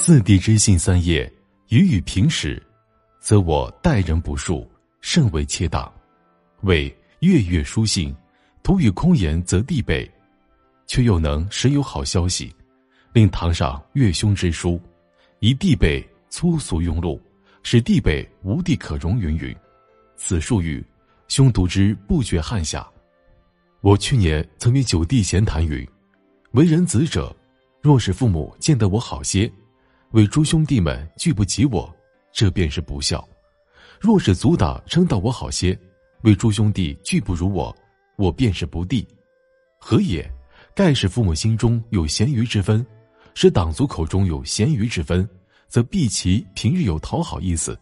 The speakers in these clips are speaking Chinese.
四弟之信三业，语语平时，则我待人不恕，甚为切当。为月月书信，徒与空言，则地北，却又能时有好消息，令堂上月兄之书，以地北粗俗庸碌，使地北无地可容。云云，此数语，兄读之不觉汗下。我去年曾与九弟闲谈云：为人子者，若是父母见得我好些。为诸兄弟们拒不及我，这便是不孝；若是阻挡称道我好些，为诸兄弟拒不如我，我便是不弟。何也？盖是父母心中有咸鱼之分，使党族口中有咸鱼之分，则避其平日有讨好意思，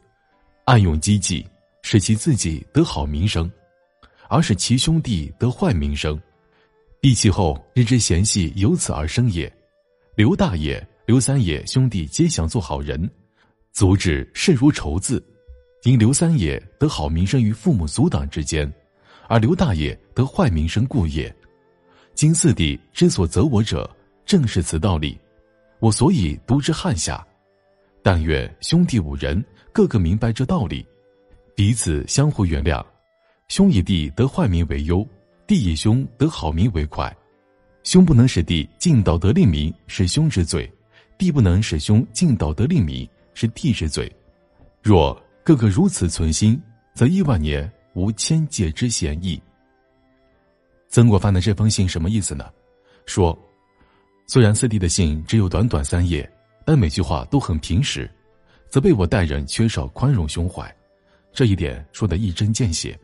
暗用机计，使其自己得好名声，而使其兄弟得坏名声。避其后，人之嫌隙由此而生也。刘大爷。刘三爷兄弟皆想做好人，足智甚如仇字，因刘三爷得好名声于父母族党之间，而刘大爷得坏名声故也。今四弟之所责我者，正是此道理。我所以独之汗下，但愿兄弟五人个个明白这道理，彼此相互原谅。兄以弟得坏名为忧，弟以兄得好名为快。兄不能使弟尽道德令名，是兄之罪。弟不能使兄尽道德令名，是弟之罪。若个个如此存心，则亿万年无千界之嫌疑。曾国藩的这封信什么意思呢？说，虽然四弟的信只有短短三页，但每句话都很平实，则被我待人缺少宽容胸怀。这一点说得一针见血。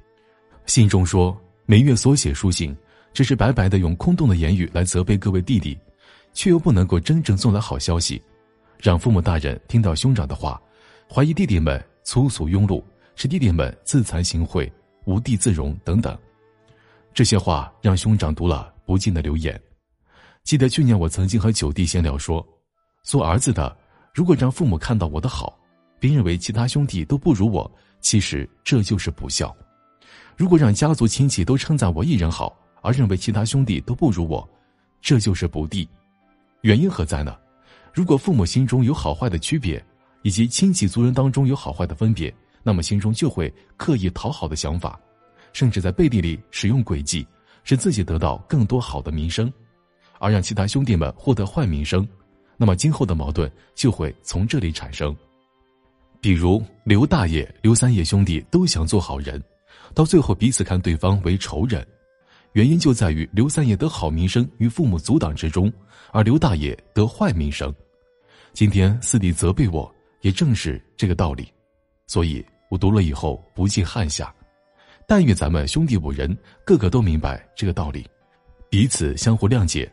信中说，每月所写书信，只是白白的用空洞的言语来责备各位弟弟。却又不能够真正送来好消息，让父母大人听到兄长的话，怀疑弟弟们粗俗庸碌，使弟弟们自惭形秽、无地自容等等。这些话让兄长读了不禁的流眼。记得去年我曾经和九弟闲聊说，做儿子的如果让父母看到我的好，并认为其他兄弟都不如我，其实这就是不孝；如果让家族亲戚都称赞我一人好，而认为其他兄弟都不如我，这就是不弟。原因何在呢？如果父母心中有好坏的区别，以及亲戚族人当中有好坏的分别，那么心中就会刻意讨好的想法，甚至在背地里使用诡计，使自己得到更多好的名声，而让其他兄弟们获得坏名声，那么今后的矛盾就会从这里产生。比如刘大爷、刘三爷兄弟都想做好人，到最后彼此看对方为仇人。原因就在于刘三爷得好名声于父母阻挡之中，而刘大爷得坏名声。今天四弟责备我，也正是这个道理。所以我读了以后不禁汗下。但愿咱们兄弟五人个个都明白这个道理，彼此相互谅解。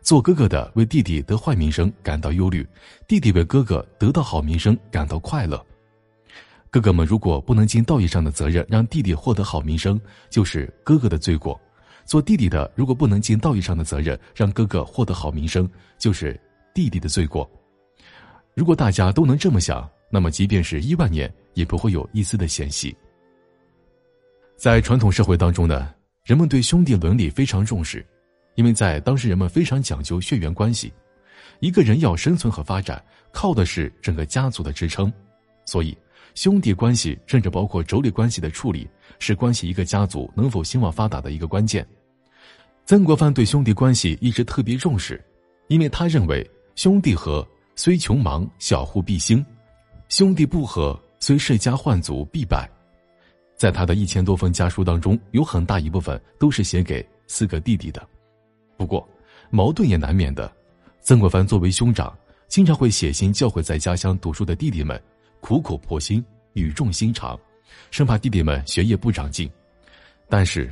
做哥哥的为弟弟得坏名声感到忧虑，弟弟为哥哥得到好名声感到快乐。哥哥们如果不能尽道义上的责任，让弟弟获得好名声，就是哥哥的罪过。做弟弟的，如果不能尽道义上的责任，让哥哥获得好名声，就是弟弟的罪过。如果大家都能这么想，那么即便是亿万年，也不会有一丝的嫌隙。在传统社会当中呢，人们对兄弟伦理非常重视，因为在当时人们非常讲究血缘关系，一个人要生存和发展，靠的是整个家族的支撑，所以兄弟关系甚至包括妯娌关系的处理，是关系一个家族能否兴旺发达的一个关键。曾国藩对兄弟关系一直特别重视，因为他认为兄弟和虽穷忙，小户必兴；兄弟不和，虽世家换族必败。在他的一千多封家书当中，有很大一部分都是写给四个弟弟的。不过，矛盾也难免的。曾国藩作为兄长，经常会写信教诲在家乡读书的弟弟们，苦口婆心，语重心长，生怕弟弟们学业不长进。但是。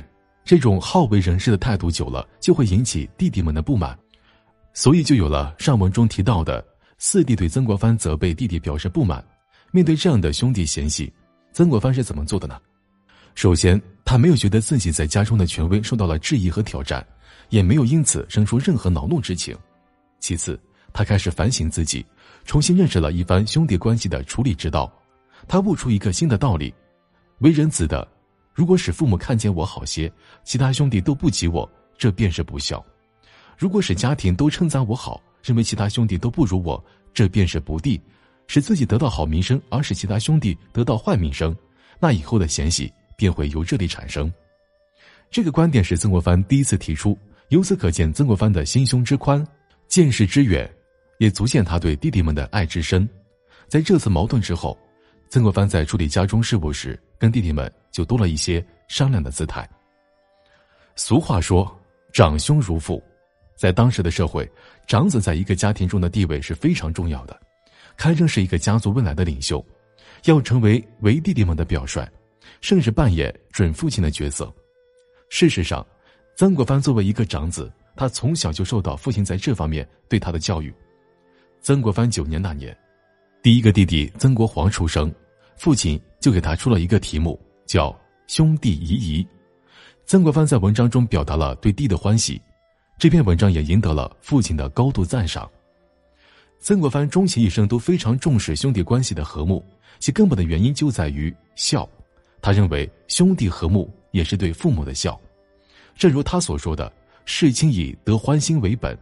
这种好为人师的态度久了，就会引起弟弟们的不满，所以就有了上文中提到的四弟对曾国藩责备弟弟表示不满。面对这样的兄弟嫌隙，曾国藩是怎么做的呢？首先，他没有觉得自己在家中的权威受到了质疑和挑战，也没有因此生出任何恼怒之情。其次，他开始反省自己，重新认识了一番兄弟关系的处理之道。他悟出一个新的道理：为人子的。如果使父母看见我好些，其他兄弟都不及我，这便是不孝；如果使家庭都称赞我好，认为其他兄弟都不如我，这便是不弟，使自己得到好名声，而使其他兄弟得到坏名声，那以后的嫌隙便会由这里产生。这个观点是曾国藩第一次提出，由此可见曾国藩的心胸之宽，见识之远，也足见他对弟弟们的爱之深。在这次矛盾之后，曾国藩在处理家中事务时，跟弟弟们就多了一些商量的姿态。俗话说“长兄如父”，在当时的社会，长子在一个家庭中的地位是非常重要的，堪称是一个家族未来的领袖，要成为为弟弟们的表率，甚至扮演准父亲的角色。事实上，曾国藩作为一个长子，他从小就受到父亲在这方面对他的教育。曾国藩九年那年，第一个弟弟曾国煌出生，父亲就给他出了一个题目，叫“兄弟谊谊”。曾国藩在文章中表达了对弟的欢喜，这篇文章也赢得了父亲的高度赞赏。曾国藩终其一生都非常重视兄弟关系的和睦，其根本的原因就在于孝。他认为兄弟和睦。也是对父母的孝，正如他所说的“事亲以得欢心为本”。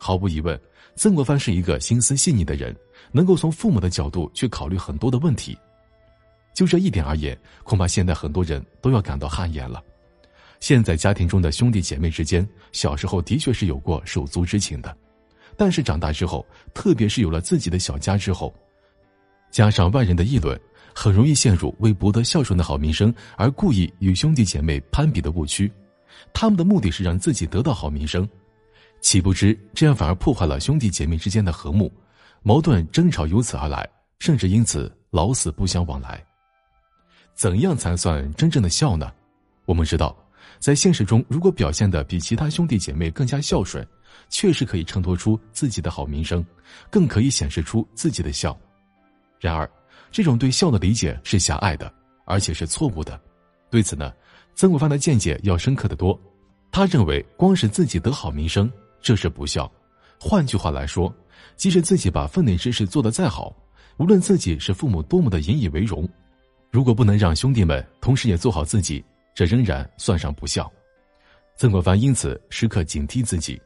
毫无疑问，曾国藩是一个心思细腻的人，能够从父母的角度去考虑很多的问题。就这一点而言，恐怕现在很多人都要感到汗颜了。现在家庭中的兄弟姐妹之间，小时候的确是有过手足之情的，但是长大之后，特别是有了自己的小家之后，加上外人的议论。很容易陷入为博得孝顺的好名声而故意与兄弟姐妹攀比的误区，他们的目的是让自己得到好名声，岂不知这样反而破坏了兄弟姐妹之间的和睦，矛盾争吵由此而来，甚至因此老死不相往来。怎样才算真正的孝呢？我们知道，在现实中，如果表现的比其他兄弟姐妹更加孝顺，确实可以衬托出自己的好名声，更可以显示出自己的孝。然而。这种对孝的理解是狭隘的，而且是错误的。对此呢，曾国藩的见解要深刻的多。他认为，光是自己得好名声，这是不孝。换句话来说，即使自己把分内之事做得再好，无论自己是父母多么的引以为荣，如果不能让兄弟们同时也做好自己，这仍然算上不孝。曾国藩因此时刻警惕自己。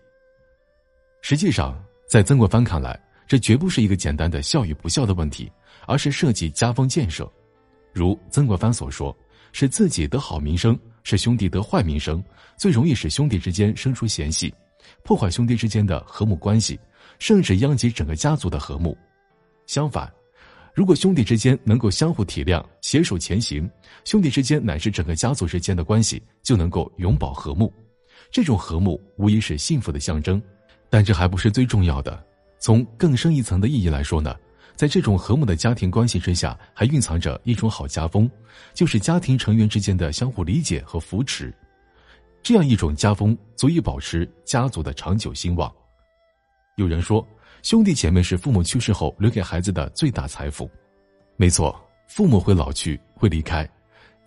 实际上，在曾国藩看来，这绝不是一个简单的孝与不孝的问题。而是涉及家风建设，如曾国藩所说，使自己得好名声，使兄弟得坏名声，最容易使兄弟之间生出嫌隙，破坏兄弟之间的和睦关系，甚至殃及整个家族的和睦。相反，如果兄弟之间能够相互体谅，携手前行，兄弟之间乃至整个家族之间的关系就能够永保和睦。这种和睦无疑是幸福的象征，但这还不是最重要的。从更深一层的意义来说呢？在这种和睦的家庭关系之下，还蕴藏着一种好家风，就是家庭成员之间的相互理解和扶持。这样一种家风足以保持家族的长久兴旺。有人说，兄弟姐妹是父母去世后留给孩子的最大财富。没错，父母会老去，会离开，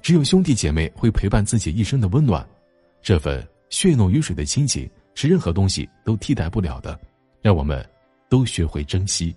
只有兄弟姐妹会陪伴自己一生的温暖。这份血浓于水的亲情是任何东西都替代不了的。让我们都学会珍惜。